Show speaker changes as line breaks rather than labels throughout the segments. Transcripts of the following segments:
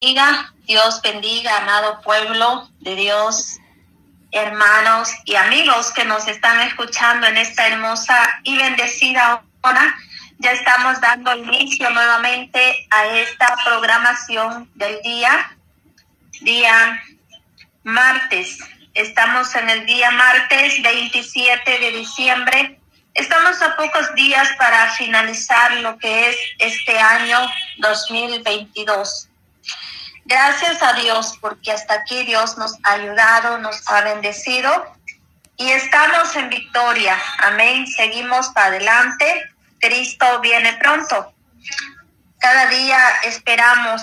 Dios bendiga, amado pueblo de Dios, hermanos y amigos que nos están escuchando en esta hermosa y bendecida hora. Ya estamos dando inicio nuevamente a esta programación del día, día martes. Estamos en el día martes 27 de diciembre. Estamos a pocos días para finalizar lo que es este año 2022. Gracias a Dios porque hasta aquí Dios nos ha ayudado, nos ha bendecido y estamos en victoria. Amén. Seguimos para adelante Cristo viene pronto. Cada día esperamos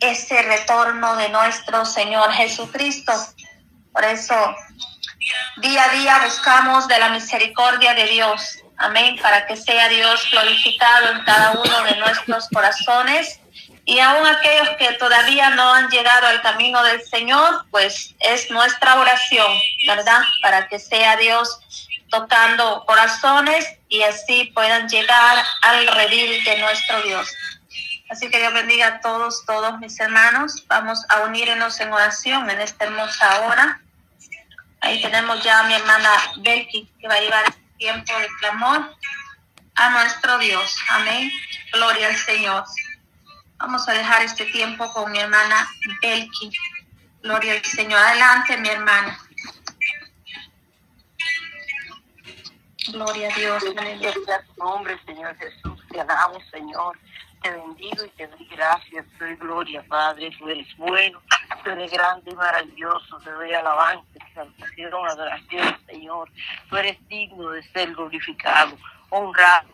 ese retorno de nuestro Señor Jesucristo. Por eso, día a día buscamos de la misericordia de Dios. Amén. Para que sea Dios glorificado en cada uno de nuestros corazones. Y aún aquellos que todavía no han llegado al camino del Señor, pues es nuestra oración, ¿verdad? Para que sea Dios tocando corazones y así puedan llegar al redil de nuestro Dios. Así que Dios bendiga a todos, todos mis hermanos. Vamos a unirnos en oración en esta hermosa hora. Ahí tenemos ya a mi hermana Belki que va a llevar tiempo de clamor a nuestro Dios. Amén. Gloria al Señor. Vamos a dejar este tiempo con mi hermana Belki. Gloria al Señor. Adelante, mi hermana. Gloria a Dios.
Gloria a tu nombre, Señor Jesús. Te alabamos, Señor. Te bendigo y te doy gracias. Te doy gloria, Padre. Tú eres bueno. Tú eres grande y maravilloso. Te doy alabanza, exaltación, adoración, Señor. Tú eres digno de ser glorificado, honrado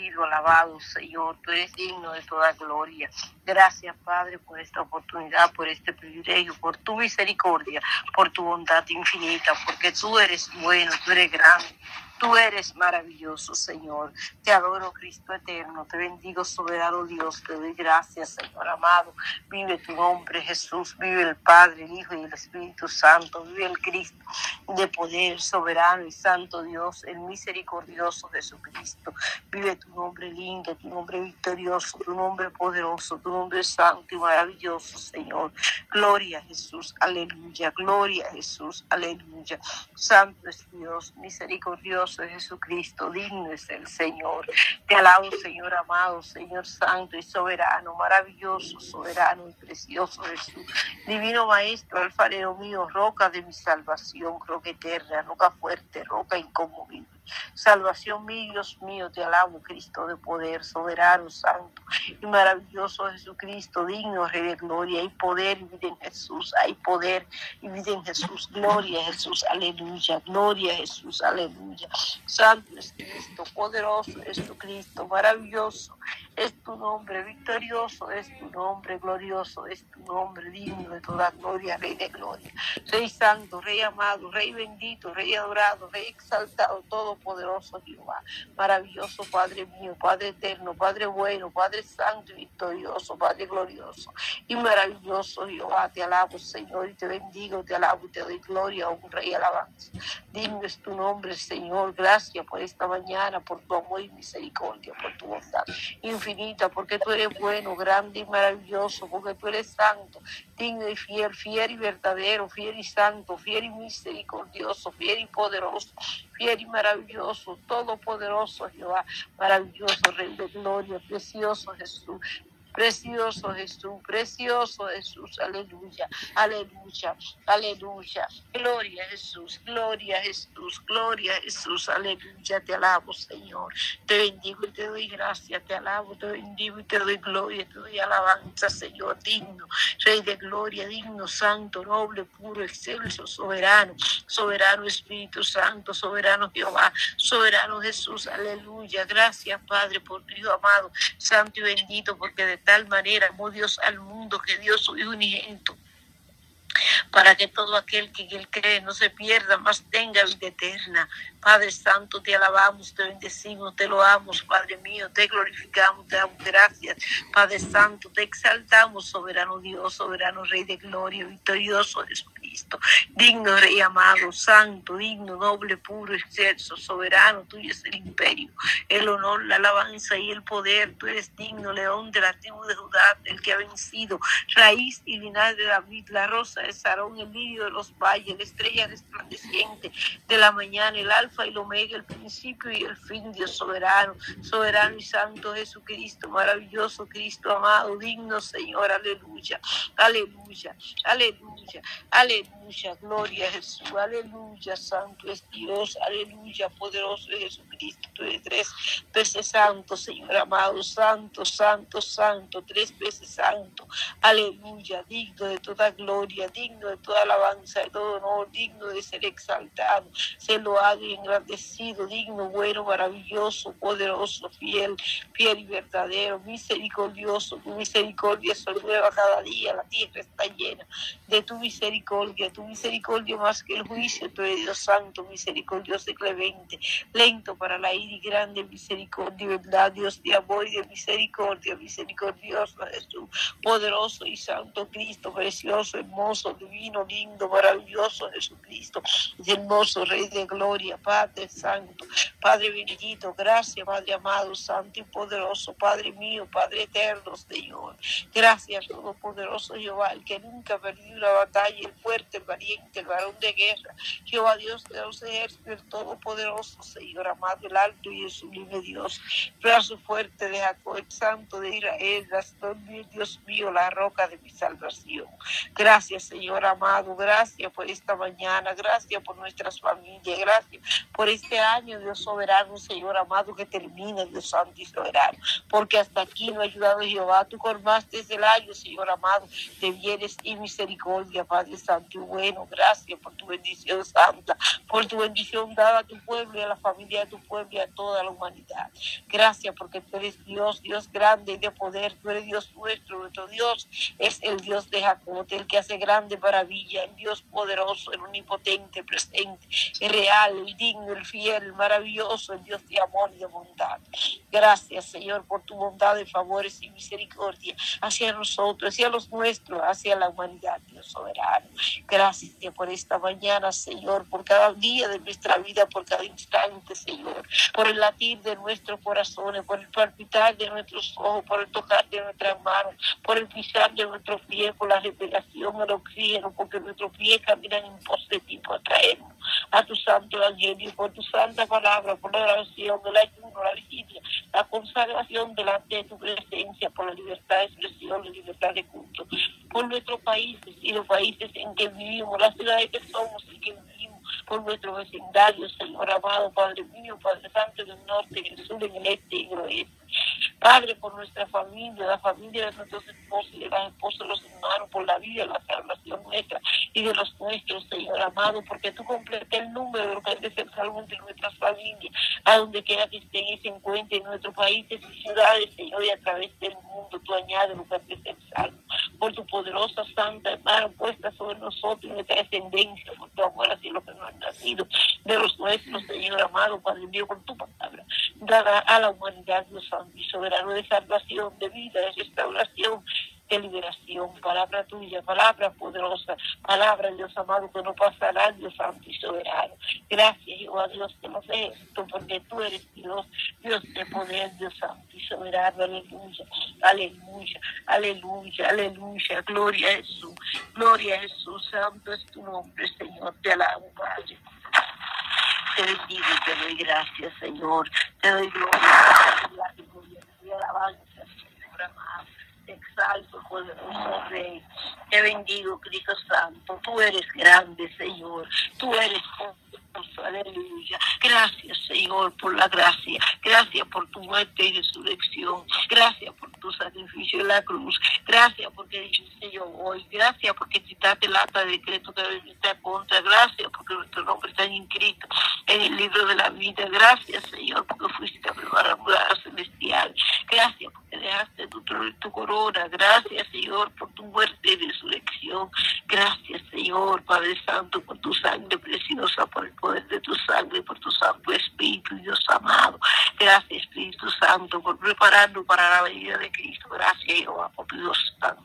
sido alabado, Señor. Tú eres digno de toda gloria. Gracias, Padre, por esta oportunidad, por este privilegio, por tu misericordia, por tu bondad infinita, porque tú eres bueno, tú eres grande. Tú eres maravilloso, Señor. Te adoro, Cristo eterno. Te bendigo, soberano Dios. Te doy gracias, Señor amado. Vive tu nombre, Jesús. Vive el Padre, el Hijo y el Espíritu Santo. Vive el Cristo de poder, soberano y santo Dios, el misericordioso Jesucristo. Vive tu nombre lindo, tu nombre victorioso, tu nombre poderoso, tu nombre santo y maravilloso, Señor. Gloria a Jesús. Aleluya. Gloria a Jesús. Aleluya. Santo es Dios, misericordioso Jesucristo, digno es el Señor. Te alabo, Señor amado, Señor santo y soberano, maravilloso, soberano y precioso Jesús. Divino Maestro, alfarero mío, roca de mi salvación, roca eterna, roca fuerte, roca inconmovible. Salvación mío, Dios mío, te alabo, Cristo de poder, soberano, santo y maravilloso Jesucristo, digno, Rey de gloria, hay poder y vida en Jesús, hay poder y vida en Jesús, gloria a Jesús, aleluya, gloria a Jesús, aleluya. Santo es Cristo, poderoso es tu Cristo, maravilloso es tu nombre, victorioso es tu nombre, glorioso es tu nombre, digno de toda gloria, Rey de gloria. Rey santo, Rey amado, Rey bendito, Rey adorado, Rey exaltado, todopoderoso Jehová. Maravilloso Padre mío, Padre eterno, Padre bueno, Padre santo y victorioso, Padre glorioso y maravilloso Jehová. Te alabo, Señor, y te bendigo, te alabo y te doy gloria, honra y alabanza. Digno es tu nombre, Señor. Gracias por esta mañana, por tu amor y misericordia, por tu bondad porque tú eres bueno, grande y maravilloso, porque tú eres santo, digno y fiel, fiel y verdadero, fiel y santo, fiel y misericordioso, fiel y poderoso, fiel y maravilloso, todopoderoso Jehová, maravilloso Rey de gloria, precioso Jesús, Precioso Jesús, precioso Jesús, aleluya, aleluya, aleluya. Gloria Jesús, gloria Jesús, gloria Jesús, aleluya. Te alabo, Señor. Te bendigo y te doy gracias, te alabo, te bendigo y te doy gloria, te doy alabanza, Señor, digno, Rey de gloria, digno, santo, noble, puro, excelso, soberano, soberano Espíritu Santo, soberano Jehová, soberano Jesús, aleluya. Gracias, Padre, por tu Hijo amado, santo y bendito, porque de tal manera amó Dios al mundo que dio su Hijo unigénito para que todo aquel que él cree no se pierda, más tenga vida eterna. Padre Santo, te alabamos, te bendecimos, te loamos, Padre mío, te glorificamos, te damos gracias. Padre Santo, te exaltamos, soberano Dios, soberano Rey de gloria, victorioso. Jesucristo. Digno Rey amado, santo, digno, noble, puro, excelso, soberano, tuyo es el imperio, el honor, la alabanza y el poder. Tú eres digno, león de la tribu de Judá, el que ha vencido, raíz y linaje de David, la rosa de El lirio de los valles, la estrella resplandeciente de la mañana, el alfa y el omega, el principio y el fin, Dios soberano, soberano y santo Jesucristo, maravilloso Cristo amado, digno Señor, aleluya, aleluya, aleluya, aleluya, gloria a Jesús, aleluya, santo es Dios, aleluya, poderoso es Jesucristo, tú eres tres veces santo, Señor amado, santo, santo, santo, tres veces santo, aleluya, digno de toda gloria, digno de toda alabanza, de todo honor, digno de ser exaltado, se lo ha engrandecido, digno, bueno, maravilloso, poderoso, fiel, fiel y verdadero, misericordioso, tu misericordia se nueva cada día, la tierra está llena de tu misericordia, tu misericordia más que el juicio, tu Dios santo, misericordioso y clemente, lento para la ira y grande misericordia, verdad, Dios de amor y de misericordia, misericordioso Jesús, poderoso y santo Cristo, precioso, hermoso, divino, lindo, maravilloso Jesucristo, hermoso Rey de gloria, Padre Santo, Padre bendito, gracias, Padre amado, Santo y poderoso, Padre mío, Padre eterno, Señor. Gracias, Todopoderoso Jehová, el que nunca perdió una batalla, el fuerte, el valiente, el varón de guerra. Jehová Dios de los ejércitos, el Todopoderoso, Señor amado, el alto y el sublime Dios. Brazo fuerte de Jacob, el santo de Israel, Dios mío, la roca de mi salvación. Gracias, Señor amado, gracias por esta mañana, gracias por nuestras familias, gracias por este año, Dios soberano, Señor amado, que termina, Dios santo y soberano, porque hasta aquí no ha ayudado Jehová, tú colmaste el año, Señor amado, de bienes y misericordia, Padre Santo y bueno, gracias por tu bendición santa, por tu bendición dada a tu pueblo y a la familia de tu pueblo y a toda la humanidad. Gracias porque tú eres Dios, Dios grande y de poder, tú eres Dios nuestro, nuestro Dios es el Dios de Jacob, el que hace grande maravilla, el Dios poderoso, el omnipotente, presente, el real, el digno, el fiel, el maravilloso, el Dios de amor y de bondad. Gracias, Señor, por tu bondad de favores y misericordia hacia nosotros, hacia los nuestros, hacia la humanidad, Dios soberano. Gracias por esta mañana, Señor, por cada día de nuestra vida, por cada instante, Señor, por el latir de nuestros corazones, por el palpitar de nuestros ojos, por el tocar de nuestras manos, por el pisar de nuestros pies, por la respiración, el porque nuestros pies caminan en pos de ti, por traernos a tu santo evangelio, por tu santa palabra, por la oración, el ayuno, la vigilia, la consagración delante de tu presencia, por la libertad de expresión, la libertad de culto, por nuestros países y los países en que vivimos, las ciudades que somos y que vivimos, por nuestro vecindario, Señor amado, Padre mío, Padre Santo del norte, del sur, en el este y en el oeste. Padre, por nuestra familia, la familia de nuestros esposos y de las esposas de los hermanos, por la vida, la de los nuestros, Señor amado, porque tú completas el número que de ser salvos de nuestras familias, a donde quiera que estén y se encuentren en nuestros países y ciudades, Señor, y a través del mundo, tú añades los que de ser salvos. Por tu poderosa santa hermano puesta sobre nosotros y nuestra descendencia, por tu amor hacia los que no han nacido, de los nuestros, Señor amado, Padre mío, con tu palabra, dada a la humanidad, Dios santo y soberano de salvación, de vida, de restauración, de liberación, palabra tuya, palabra poderosa, palabra Dios amado que no pasará, Dios santo y soberano. Gracias, Jehová Dios, te lo esto porque tú eres Dios, Dios de poder, Dios santo y soberano, aleluya, aleluya, aleluya, aleluya, gloria a Jesús, gloria a Jesús, santo es tu nombre, Señor, te alabo, Padre. Te bendigo y te doy gracias, Señor. Te doy gloria, gloria, gloria, alabanza, Señor amado. Exalto, poderoso Rey. Te bendigo, Cristo Santo. Tú eres grande, Señor. Tú eres Aleluya. Gracias, Señor, por la gracia. Gracias por tu muerte y resurrección. Gracias por tu sacrificio en la cruz. Gracias porque dijiste yo hoy. Gracias porque quitaste el acta de decreto que está contra. Gracias porque nuestro nombre está inscrito en el libro de la vida. Gracias, Señor, porque fuiste a preparar un celestial. Gracias porque dejaste tu, tu corona. Gracias, Señor, por tu muerte y resurrección. Gracias, Señor, Padre Santo, por tu sangre preciosa, por el poder de tu sangre, por tu Santo Espíritu, Dios amado. Gracias, Espíritu Santo, por prepararnos para la venida de Cristo. Gracias, Jehová, por Dios Santo.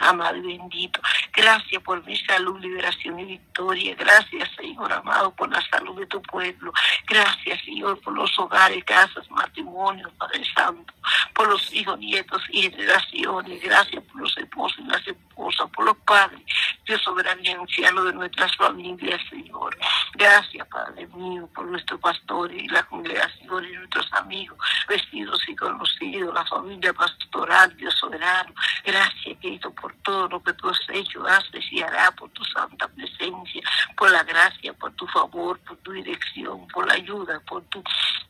amado y bendito. Gracias por mi salud, liberación y victoria. Gracias, Señor amado, por la salud de tu pueblo. Gracias, Señor, por los hogares, casas, matrimonios, Padre Santo, por los hijos, nietos y generaciones. Gracias por los esposos y las esposas, por los padres, Dios soberano y anciano de nuestras familias, Señor. Gracias, Padre mío, por nuestros pastores y la congregación y nuestros amigos, vestidos y conocidos, la familia pastoral, Dios soberano. Gracias, Cristo, por todo lo que tú has hecho, haces y hará por tu santa presencia, por la gracia, por tu favor, por tu dirección, por la ayuda, por tu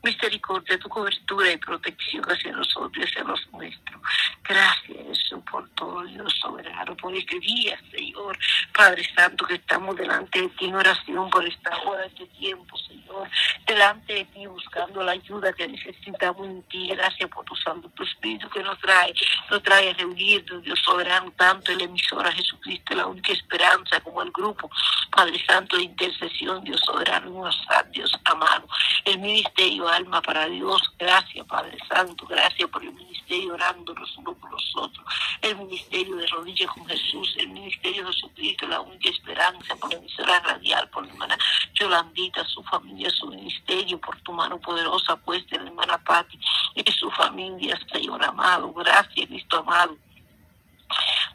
misericordia, tu cobertura y protección hacia nosotros y hacia los nuestros. Gracias, Jesús, por todo, Dios soberano, por este día, Señor. Padre Santo, que estamos delante de ti en oración por esta hora, este tiempo, Señor. Delante de ti, buscando la ayuda que necesitamos en ti. Gracias por tu Santo, tu Espíritu que nos trae, nos trae a reunirnos, Dios soberano, tanto en la emisora Jesucristo, la única esperanza, como el grupo, Padre Santo de intercesión, Dios soberano, WhatsApp, Dios amado. El ministerio Alma para Dios, gracias, Padre Santo, gracias por el ministerio orando los unos por los otros. El ministerio de rodillas con Jesús, el ministerio de Jesucristo, la única esperanza, por la emisora radial, por la hermana Yolandita, su familia, su ministerio, por tu mano poderosa puesta en la hermana Patti y su familia, Señor amado. Gracias, Cristo amado.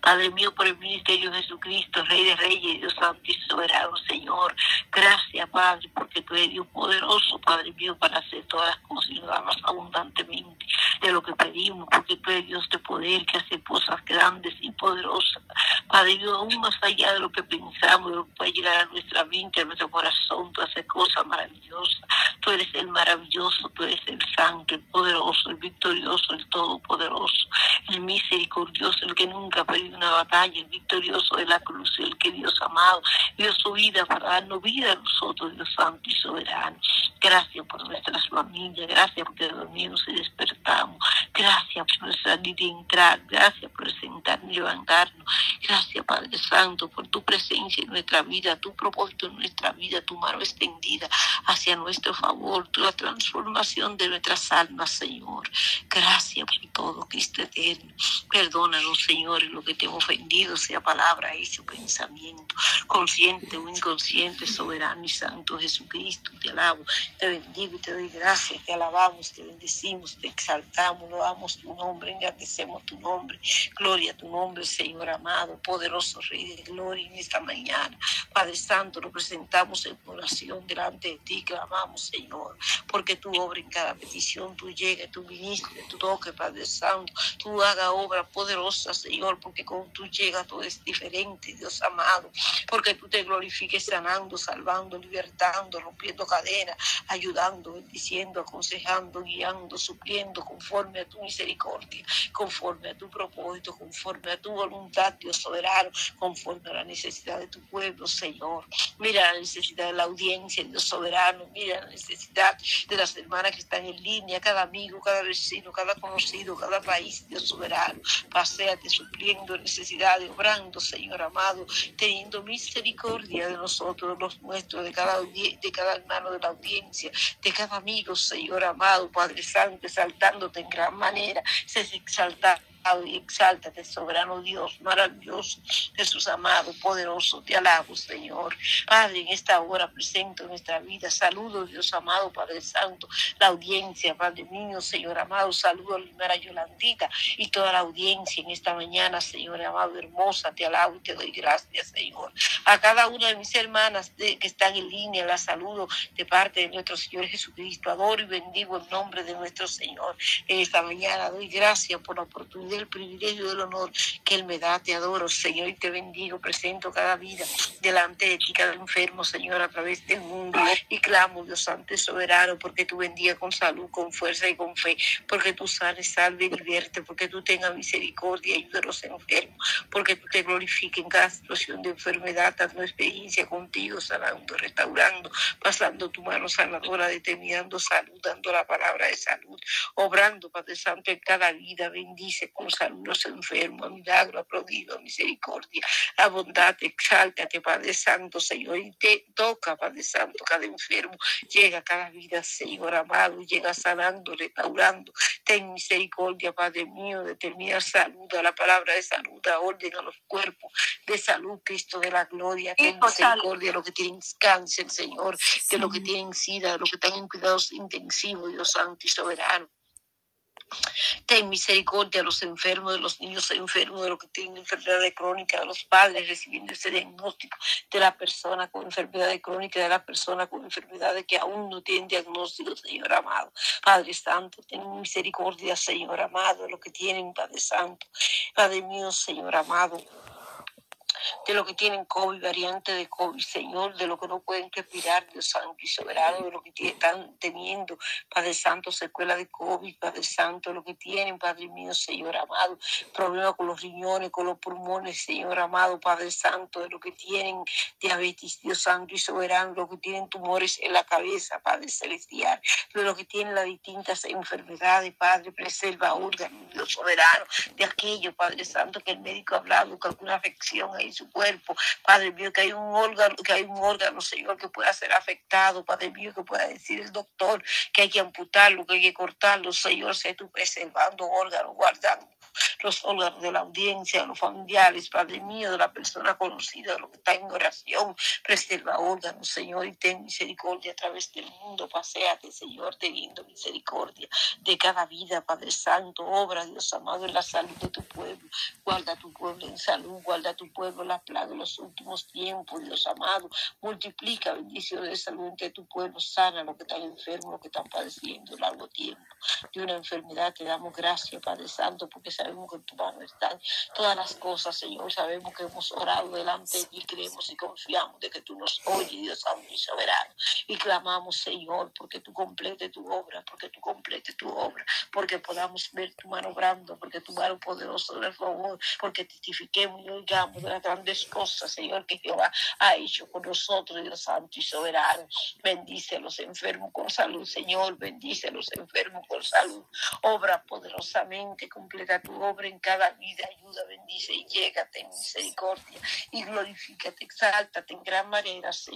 Padre mío, por el ministerio de Jesucristo, Rey de Reyes, Dios Santo y Soberano, Señor. Gracias, Padre, porque tú eres Dios poderoso, Padre mío, para hacer todas las cosas y nos más abundantemente de lo que pedimos, porque tú eres Dios de poder que hace cosas grandes y poderosas. Padre mío, aún más allá de lo que pensamos, de lo que puede llegar a nuestra mente, a nuestro corazón, tú haces cosas maravillosas. Tú eres el maravilloso, tú eres el santo, el poderoso, el victorioso, el todopoderoso, el misericordioso, el que nunca ha perdido una batalla, el victorioso de la cruz, el que Dios amado dio su vida para darnos vida a nosotros, Dios santo y soberano. Gracias por nuestras familias, gracias porque dormimos y despertamos, gracias por salir y entrar, gracias por sentarnos y levantarnos, gracias Padre Santo por tu presencia en nuestra vida, tu propósito en nuestra vida, tu mano extendida hacia nuestro favor, la transformación de nuestras almas, Señor. Gracias por todo, Cristo eterno. Perdónanos, Señor, lo que te hemos ofendido, sea palabra, hecho, pensamiento, consciente o inconsciente, soberano y santo Jesucristo. Te alabo, te bendigo y te doy gracias, te alabamos, te bendecimos, te exaltamos, loamos tu nombre, engrandecemos tu nombre. Gloria a tu nombre, Señor amado, poderoso Rey de gloria en esta mañana. Padre Santo, lo presentamos en oración delante de ti, clamamos, Señor, porque tu obra en cada petición, tú llegues, tú ministres, tú toques, Padre Santo, tú haga obra poderosa, Señor, porque con tú llegas todo es diferente, Dios amado, porque tú te glorifiques sanando, salvando, libertando, rompiendo cadenas, ayudando, bendiciendo, aconsejando, guiando, supliendo conforme a tu misericordia, conforme a tu propósito, conforme a tu voluntad, Dios soberano, conforme a la necesidad de tu pueblo, Señor. Mira la necesidad de la audiencia, Dios soberano, mira la necesidad de las hermanas que están en línea, cada amigo, cada vecino, cada conocido, cada país, Dios soberano. Paseate supliendo necesidades, obrando, Señor amado, teniendo misericordia de nosotros, los nuestros, de cada, de cada hermano de la audiencia, de cada amigo, Señor amado, Padre Santo, exaltándote en gran manera, se y exáltate, soberano Dios, maravilloso, Jesús amado, poderoso, te alabo, Señor. Padre, en esta hora presento nuestra vida. Saludo, Dios amado, Padre Santo, la audiencia, Padre mío, Señor amado, saludo a Limera Yolandita y toda la audiencia en esta mañana, Señor amado, hermosa, te alabo y te doy gracias, Señor. A cada una de mis hermanas que están en línea, la saludo de parte de nuestro Señor Jesucristo. Adoro y bendigo el nombre de nuestro Señor. En esta mañana doy gracias por la oportunidad el privilegio del honor que Él me da. Te adoro, Señor, y te bendigo. Presento cada vida delante de ti, cada enfermo, Señor, a través del mundo. Y clamo, Dios Santo y Soberano, porque tú bendiga con salud, con fuerza y con fe. Porque tú sanes, salve y divierte. Porque tú tengas misericordia y ayuda a los enfermos. Porque tú te glorifiques en cada situación de enfermedad, dando experiencia contigo, sanando, restaurando, pasando tu mano sanadora, determinando salud, dando la palabra de salud, obrando, Padre Santo, en cada vida. Bendice, con salud los enfermos, milagro, a prodigio, misericordia, a bondad, exáltate, Padre Santo, Señor, y te toca, Padre Santo, cada enfermo, llega a cada vida, Señor amado, llega sanando, restaurando, ten misericordia, Padre mío, determina salud, a la palabra de salud, a orden a los cuerpos de salud, Cristo de la gloria, ten misericordia de los que tienen cáncer, Señor, de los que tienen sida, de los que están en cuidados intensivos, Dios Santo y soberano. Ten misericordia de los enfermos, de los niños enfermos, de los que tienen enfermedades crónicas, de los padres recibiendo ese diagnóstico, de la persona con enfermedades crónicas, de la persona con enfermedades que aún no tienen diagnóstico, Señor amado. Padre Santo, ten misericordia, Señor amado, de los que tienen, Padre Santo. Padre mío, Señor amado de lo que tienen COVID, variante de COVID, Señor, de lo que no pueden respirar, Dios Santo y soberano, de lo que están teniendo, Padre Santo, secuela de COVID, Padre Santo, lo que tienen, Padre mío, Señor amado, problemas con los riñones, con los pulmones, Señor amado, Padre Santo, de lo que tienen diabetes, Dios Santo y soberano, lo que tienen tumores en la cabeza, Padre Celestial, de lo que tienen las distintas enfermedades, Padre, preserva órganos, Dios soberano, de aquello, Padre Santo, que el médico ha hablado, que alguna afección hay su cuerpo. Padre mío, que hay un órgano, que hay un órgano, Señor, que pueda ser afectado. Padre mío, que pueda decir el doctor que hay que amputarlo, que hay que cortarlo. Señor, sé tú preservando órganos, guardando los órganos de la audiencia, los familiares, Padre mío, de la persona conocida, de lo que está en oración. Preserva órganos, Señor, y ten misericordia a través del mundo. Paseate, Señor, teniendo misericordia de cada vida, Padre Santo. Obra, Dios amado, en la salud de tu pueblo. Guarda tu pueblo en salud, guarda tu pueblo la plaga de los últimos tiempos, Dios amado. Multiplica bendiciones de salud tu pueblo, sana lo que están enfermos, lo que están padeciendo largo tiempo de una enfermedad. Te damos gracias, Padre Santo, porque sabemos que en tu mano están todas las cosas, Señor. Sabemos que hemos orado delante de ti, creemos y confiamos de que tú nos oyes, Dios Santo y soberano. Y clamamos, Señor, porque tú complete tu obra, porque tú complete tu obra, porque podamos ver tu mano obrando, porque tu mano poderosa de favor, porque testifiquemos y oigamos de la grandes cosas, Señor, que Jehová ha hecho con nosotros, Dios Santo y soberano. Bendice a los enfermos con salud, Señor. Bendice a los enfermos con salud. Obra poderosamente, completa tu obra en cada vida. Ayuda, bendice y llégate en misericordia. Y glorifícate, exáltate en gran manera, Señor.